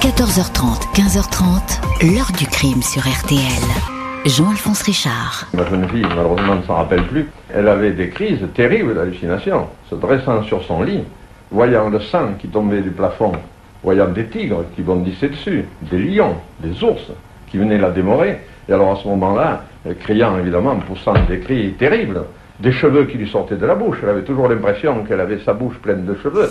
14h30, 15h30, l'heure du crime sur RTL. Jean-Alphonse Richard. Ma jeune fille, malheureusement, ne s'en rappelle plus. Elle avait des crises terribles d'hallucination, se dressant sur son lit, voyant le sang qui tombait du plafond, voyant des tigres qui bondissaient dessus, des lions, des ours qui venaient la démorer. Et alors à ce moment-là, criant évidemment, poussant des cris terribles, des cheveux qui lui sortaient de la bouche. Elle avait toujours l'impression qu'elle avait sa bouche pleine de cheveux.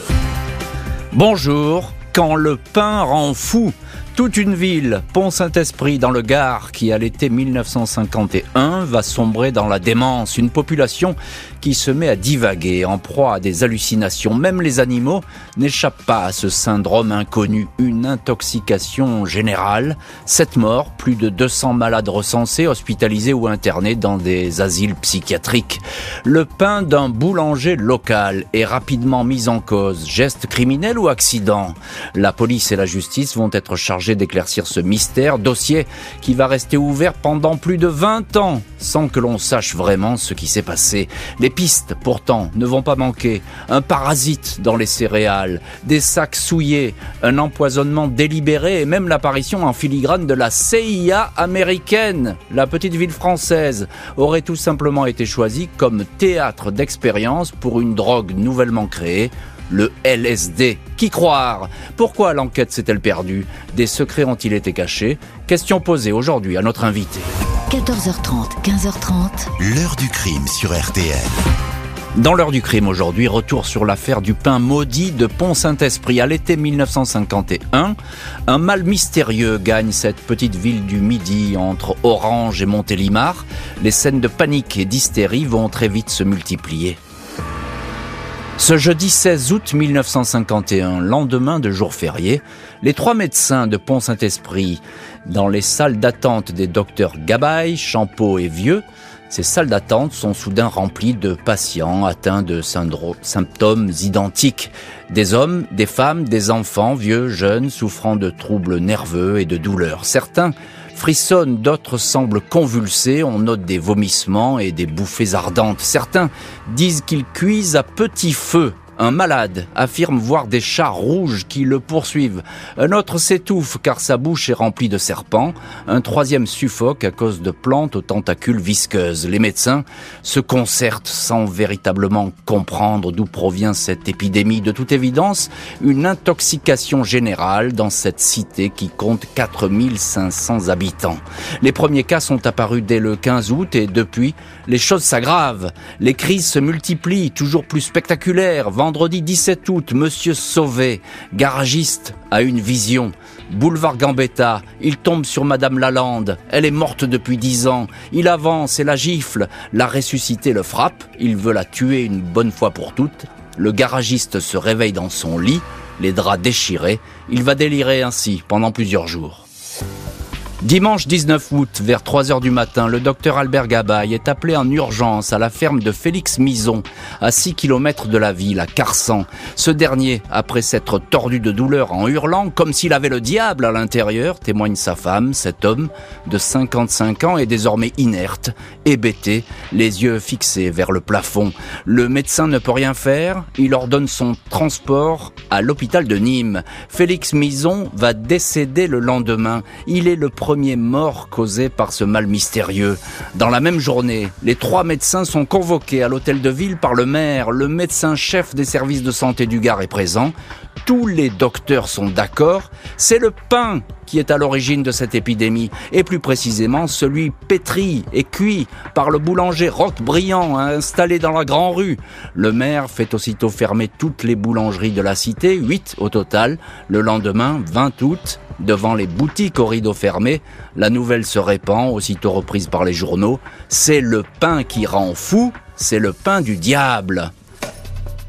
Bonjour, quand le pain rend fou. Toute une ville, Pont-Saint-Esprit dans le Gard, qui à l'été 1951 va sombrer dans la démence. Une population qui se met à divaguer en proie à des hallucinations. Même les animaux n'échappent pas à ce syndrome inconnu. Une intoxication générale. Sept morts, plus de 200 malades recensés, hospitalisés ou internés dans des asiles psychiatriques. Le pain d'un boulanger local est rapidement mis en cause. Geste criminel ou accident La police et la justice vont être chargés d'éclaircir ce mystère, dossier qui va rester ouvert pendant plus de 20 ans sans que l'on sache vraiment ce qui s'est passé. Pistes, pourtant, ne vont pas manquer. Un parasite dans les céréales, des sacs souillés, un empoisonnement délibéré et même l'apparition en filigrane de la CIA américaine. La petite ville française aurait tout simplement été choisie comme théâtre d'expérience pour une drogue nouvellement créée le LSD. Qui croire? Pourquoi l'enquête s'est-elle perdue? Des secrets ont-ils été cachés? Question posée aujourd'hui à notre invité. 14h30, 15h30. L'heure du crime sur RTL. Dans l'heure du crime aujourd'hui, retour sur l'affaire du pain maudit de Pont-Saint-Esprit. À l'été 1951, un mal mystérieux gagne cette petite ville du Midi entre Orange et Montélimar. Les scènes de panique et d'hystérie vont très vite se multiplier. Ce jeudi 16 août 1951, lendemain de jour férié, les trois médecins de Pont-Saint-Esprit, dans les salles d'attente des docteurs Gabaye, Champeau et Vieux, ces salles d'attente sont soudain remplies de patients atteints de symptômes identiques. Des hommes, des femmes, des enfants, vieux, jeunes, souffrant de troubles nerveux et de douleurs. Certains frissonnent, d'autres semblent convulsés, on note des vomissements et des bouffées ardentes. Certains disent qu'ils cuisent à petit feu un malade affirme voir des chats rouges qui le poursuivent. Un autre s'étouffe car sa bouche est remplie de serpents. Un troisième suffoque à cause de plantes aux tentacules visqueuses. Les médecins se concertent sans véritablement comprendre d'où provient cette épidémie. De toute évidence, une intoxication générale dans cette cité qui compte 4500 habitants. Les premiers cas sont apparus dès le 15 août et depuis, les choses s'aggravent. Les crises se multiplient, toujours plus spectaculaires vendredi 17 août, Monsieur Sauvé, garagiste, a une vision. Boulevard Gambetta, il tombe sur Madame Lalande. Elle est morte depuis dix ans. Il avance et la gifle. La ressuscité le frappe. Il veut la tuer une bonne fois pour toutes. Le garagiste se réveille dans son lit, les draps déchirés. Il va délirer ainsi pendant plusieurs jours. Dimanche 19 août, vers 3 heures du matin, le docteur Albert Gabaye est appelé en urgence à la ferme de Félix Mison, à 6 km de la ville, à Carsan. Ce dernier, après s'être tordu de douleur en hurlant, comme s'il avait le diable à l'intérieur, témoigne sa femme, cet homme de 55 ans est désormais inerte, hébété, les yeux fixés vers le plafond. Le médecin ne peut rien faire, il ordonne son transport à l'hôpital de Nîmes. Félix Mison va décéder le lendemain. Il est le mort causé par ce mal mystérieux. Dans la même journée, les trois médecins sont convoqués à l'hôtel de ville par le maire. Le médecin chef des services de santé du Gard est présent. Tous les docteurs sont d'accord. C'est le pain qui est à l'origine de cette épidémie, et plus précisément celui pétri et cuit par le boulanger Roch Briand installé dans la Grand Rue. Le maire fait aussitôt fermer toutes les boulangeries de la cité, 8 au total. Le lendemain, 20 août, devant les boutiques aux rideaux fermés, la nouvelle se répand, aussitôt reprise par les journaux. C'est le pain qui rend fou, c'est le pain du diable.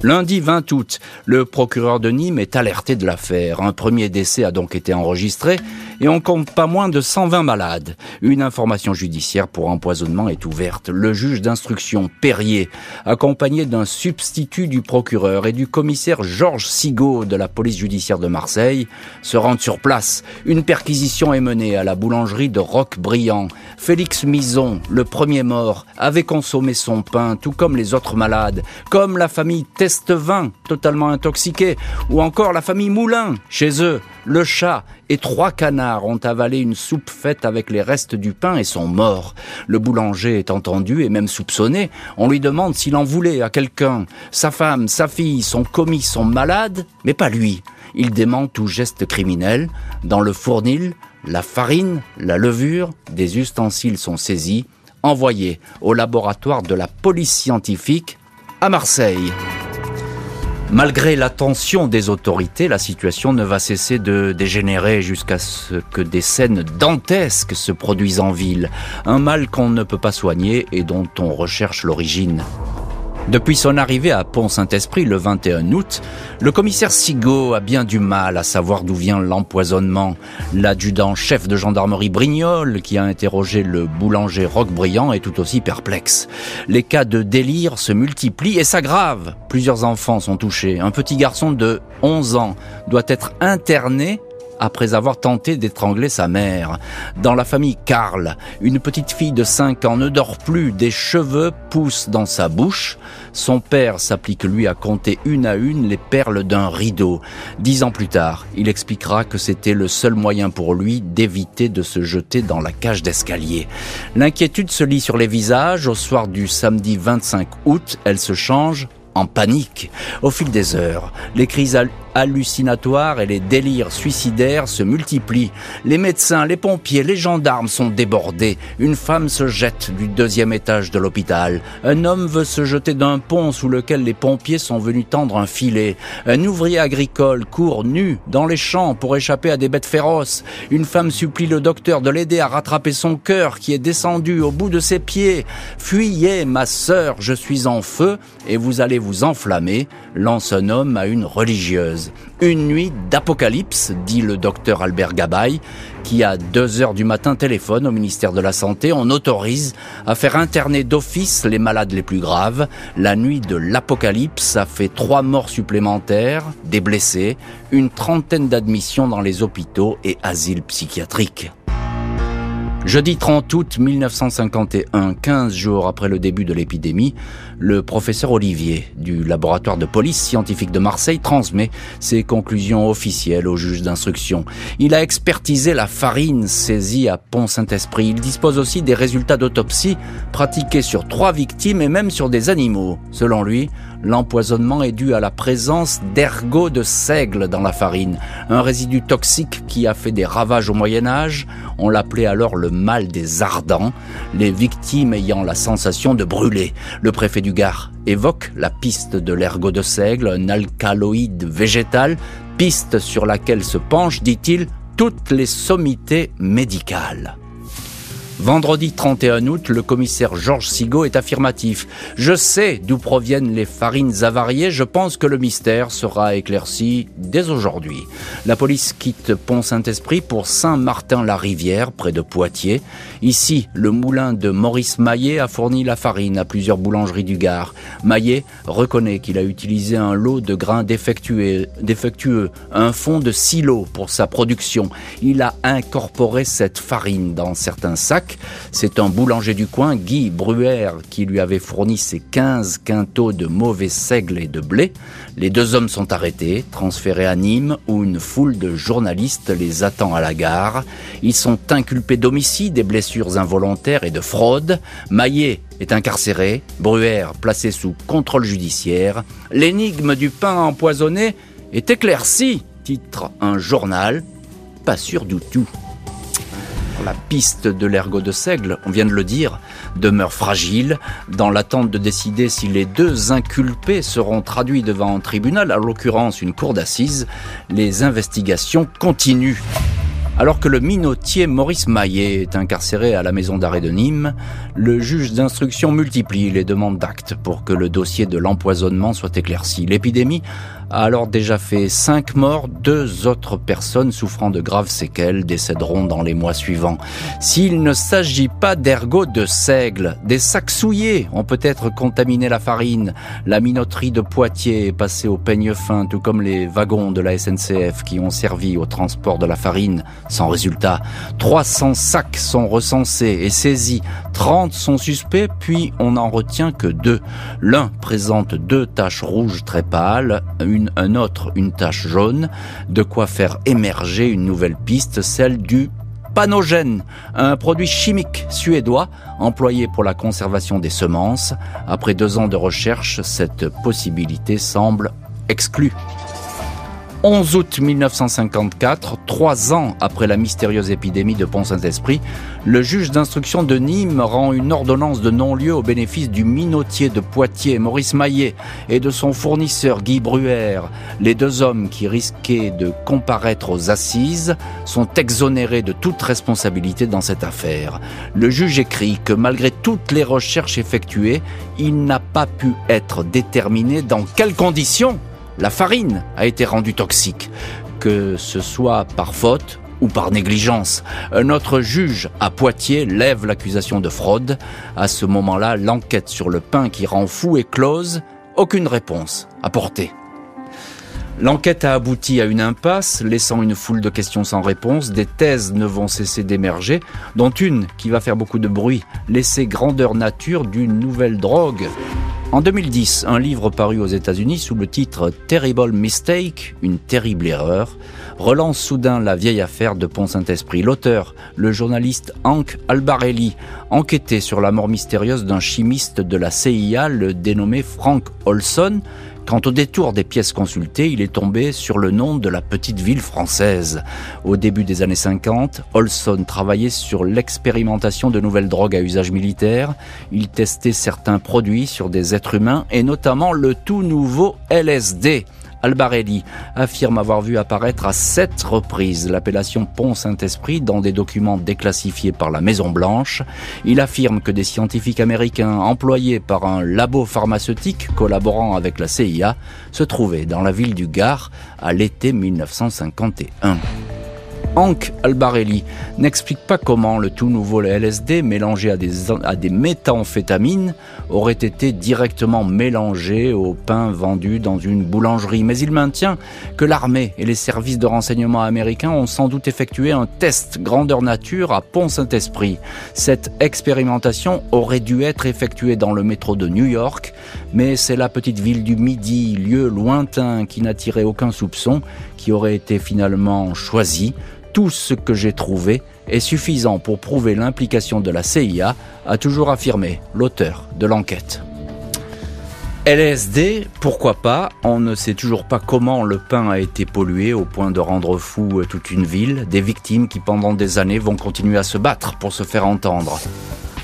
Lundi 20 août, le procureur de Nîmes est alerté de l'affaire. Un premier décès a donc été enregistré et on compte pas moins de 120 malades. Une information judiciaire pour empoisonnement est ouverte. Le juge d'instruction Perrier, accompagné d'un substitut du procureur et du commissaire Georges Sigaud de la police judiciaire de Marseille, se rendent sur place. Une perquisition est menée à la boulangerie de Roc-Briand. Félix Mison, le premier mort, avait consommé son pain, tout comme les autres malades, comme la famille Estevin, totalement intoxiqué, ou encore la famille Moulin, chez eux, le chat et trois canards ont avalé une soupe faite avec les restes du pain et sont morts. Le boulanger est entendu et même soupçonné. On lui demande s'il en voulait à quelqu'un. Sa femme, sa fille, son commis sont malades, mais pas lui. Il dément tout geste criminel. Dans le fournil, la farine, la levure, des ustensiles sont saisis, envoyés au laboratoire de la police scientifique à Marseille. Malgré l'attention des autorités, la situation ne va cesser de dégénérer jusqu'à ce que des scènes dantesques se produisent en ville. Un mal qu'on ne peut pas soigner et dont on recherche l'origine. Depuis son arrivée à Pont-Saint-Esprit le 21 août, le commissaire Sigaud a bien du mal à savoir d'où vient l'empoisonnement. L'adjudant chef de gendarmerie Brignol, qui a interrogé le boulanger Roquebriand, est tout aussi perplexe. Les cas de délire se multiplient et s'aggravent. Plusieurs enfants sont touchés. Un petit garçon de 11 ans doit être interné après avoir tenté d'étrangler sa mère. Dans la famille Karl, une petite fille de 5 ans ne dort plus, des cheveux poussent dans sa bouche. Son père s'applique lui à compter une à une les perles d'un rideau. Dix ans plus tard, il expliquera que c'était le seul moyen pour lui d'éviter de se jeter dans la cage d'escalier. L'inquiétude se lit sur les visages. Au soir du samedi 25 août, elle se change en panique. Au fil des heures, les crises hallucinatoires et les délires suicidaires se multiplient. Les médecins, les pompiers, les gendarmes sont débordés. Une femme se jette du deuxième étage de l'hôpital. Un homme veut se jeter d'un pont sous lequel les pompiers sont venus tendre un filet. Un ouvrier agricole court nu dans les champs pour échapper à des bêtes féroces. Une femme supplie le docteur de l'aider à rattraper son cœur qui est descendu au bout de ses pieds. Fuyez, ma sœur, je suis en feu et vous allez vous enflammer, lance un homme à une religieuse. Une nuit d'apocalypse, dit le docteur Albert Gabaye, qui à 2 heures du matin téléphone au ministère de la Santé. On autorise à faire interner d'office les malades les plus graves. La nuit de l'apocalypse a fait trois morts supplémentaires, des blessés, une trentaine d'admissions dans les hôpitaux et asiles psychiatriques. Jeudi 30 août 1951, 15 jours après le début de l'épidémie, le professeur Olivier du laboratoire de police scientifique de Marseille transmet ses conclusions officielles au juge d'instruction. Il a expertisé la farine saisie à Pont-Saint-Esprit. Il dispose aussi des résultats d'autopsie pratiqués sur trois victimes et même sur des animaux. Selon lui, L'empoisonnement est dû à la présence d'ergot de seigle dans la farine, un résidu toxique qui a fait des ravages au Moyen Âge. On l'appelait alors le mal des ardents, les victimes ayant la sensation de brûler. Le préfet du Gard évoque la piste de l'ergot de seigle, un alcaloïde végétal, piste sur laquelle se penchent, dit-il, toutes les sommités médicales. Vendredi 31 août, le commissaire Georges Sigaud est affirmatif. Je sais d'où proviennent les farines avariées, je pense que le mystère sera éclairci dès aujourd'hui. La police quitte Pont-Saint-Esprit pour Saint-Martin-la-Rivière, près de Poitiers. Ici, le moulin de Maurice Maillet a fourni la farine à plusieurs boulangeries du Gard. Maillet reconnaît qu'il a utilisé un lot de grains défectueux, défectueux, un fond de silo pour sa production. Il a incorporé cette farine dans certains sacs c'est un boulanger du coin, Guy Bruère, qui lui avait fourni ses 15 quintaux de mauvais seigle et de blé. Les deux hommes sont arrêtés, transférés à Nîmes, où une foule de journalistes les attend à la gare. Ils sont inculpés d'homicide, des blessures involontaires et de fraude. Maillet est incarcéré, Bruère placé sous contrôle judiciaire. L'énigme du pain empoisonné est éclaircie, titre un journal. Pas sûr du tout. La piste de l'ergot de seigle, on vient de le dire, demeure fragile, dans l'attente de décider si les deux inculpés seront traduits devant un tribunal, à l'occurrence une cour d'assises. Les investigations continuent. Alors que le minotier Maurice Maillet est incarcéré à la maison d'arrêt de Nîmes, le juge d'instruction multiplie les demandes d'actes pour que le dossier de l'empoisonnement soit éclairci. L'épidémie a alors déjà fait cinq morts, deux autres personnes souffrant de graves séquelles décéderont dans les mois suivants. S'il ne s'agit pas d'ergot de seigle, des sacs souillés ont peut-être contaminé la farine. La minoterie de Poitiers est passée au peigne fin, tout comme les wagons de la SNCF qui ont servi au transport de la farine. Sans résultat, 300 sacs sont recensés et saisis. 30 sont suspects, puis on n'en retient que deux. L'un présente deux taches rouges très pâles, une, un autre une tache jaune, de quoi faire émerger une nouvelle piste, celle du panogène, un produit chimique suédois employé pour la conservation des semences. Après deux ans de recherche, cette possibilité semble exclue. 11 août 1954, trois ans après la mystérieuse épidémie de Pont-Saint-Esprit, le juge d'instruction de Nîmes rend une ordonnance de non-lieu au bénéfice du minotier de Poitiers, Maurice Maillet, et de son fournisseur Guy Bruère. Les deux hommes qui risquaient de comparaître aux assises sont exonérés de toute responsabilité dans cette affaire. Le juge écrit que malgré toutes les recherches effectuées, il n'a pas pu être déterminé dans quelles conditions la farine a été rendue toxique, que ce soit par faute ou par négligence. Un autre juge à Poitiers lève l'accusation de fraude. À ce moment-là, l'enquête sur le pain qui rend fou est close. Aucune réponse apportée. L'enquête a abouti à une impasse, laissant une foule de questions sans réponse. Des thèses ne vont cesser d'émerger, dont une qui va faire beaucoup de bruit, laisser grandeur nature d'une nouvelle drogue. En 2010, un livre paru aux États-Unis sous le titre Terrible Mistake, une terrible erreur, relance soudain la vieille affaire de Pont-Saint-Esprit. L'auteur, le journaliste Hank Albarelli, enquêtait sur la mort mystérieuse d'un chimiste de la CIA, le dénommé Frank Olson, Quant au détour des pièces consultées, il est tombé sur le nom de la petite ville française. Au début des années 50, Olson travaillait sur l'expérimentation de nouvelles drogues à usage militaire. Il testait certains produits sur des êtres humains et notamment le tout nouveau LSD. Albarelli affirme avoir vu apparaître à sept reprises l'appellation Pont Saint-Esprit dans des documents déclassifiés par la Maison Blanche. Il affirme que des scientifiques américains employés par un labo pharmaceutique collaborant avec la CIA se trouvaient dans la ville du Gard à l'été 1951. Hank Albarelli n'explique pas comment le tout nouveau LSD mélangé à des, à des méthamphétamines aurait été directement mélangé au pain vendu dans une boulangerie. Mais il maintient que l'armée et les services de renseignement américains ont sans doute effectué un test grandeur nature à Pont-Saint-Esprit. Cette expérimentation aurait dû être effectuée dans le métro de New York, mais c'est la petite ville du Midi, lieu lointain qui n'attirait aucun soupçon, qui aurait été finalement choisie tout ce que j'ai trouvé est suffisant pour prouver l'implication de la CIA, a toujours affirmé l'auteur de l'enquête. LSD, pourquoi pas On ne sait toujours pas comment le pain a été pollué au point de rendre fou toute une ville, des victimes qui pendant des années vont continuer à se battre pour se faire entendre.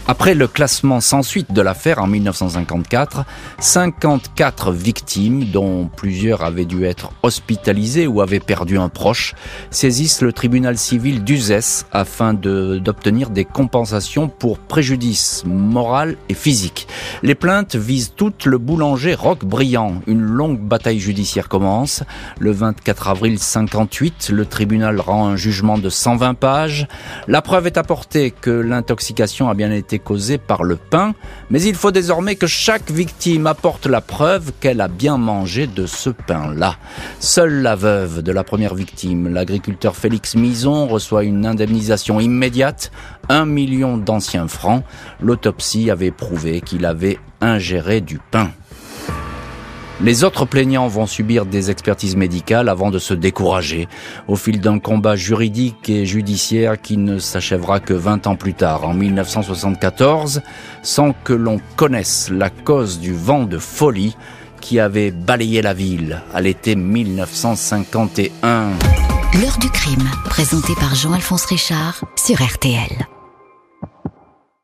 Après le classement sans suite de l'affaire en 1954, 54 victimes, dont plusieurs avaient dû être hospitalisées ou avaient perdu un proche, saisissent le tribunal civil d'Uzès afin d'obtenir des compensations pour préjudice moral et physique. Les plaintes visent toutes le boulanger Roch Briand. Une longue bataille judiciaire commence. Le 24 avril 58, le tribunal rend un jugement de 120 pages. La preuve est apportée que l'intoxication a bien été causée par le pain, mais il faut désormais que chaque victime apporte la preuve qu'elle a bien mangé de ce pain-là. Seule la veuve de la première victime, l'agriculteur Félix Mison, reçoit une indemnisation immédiate, un million d'anciens francs. L'autopsie avait prouvé qu'il avait ingéré du pain. Les autres plaignants vont subir des expertises médicales avant de se décourager au fil d'un combat juridique et judiciaire qui ne s'achèvera que 20 ans plus tard, en 1974, sans que l'on connaisse la cause du vent de folie qui avait balayé la ville à l'été 1951. L'heure du crime, présenté par Jean-Alphonse Richard sur RTL.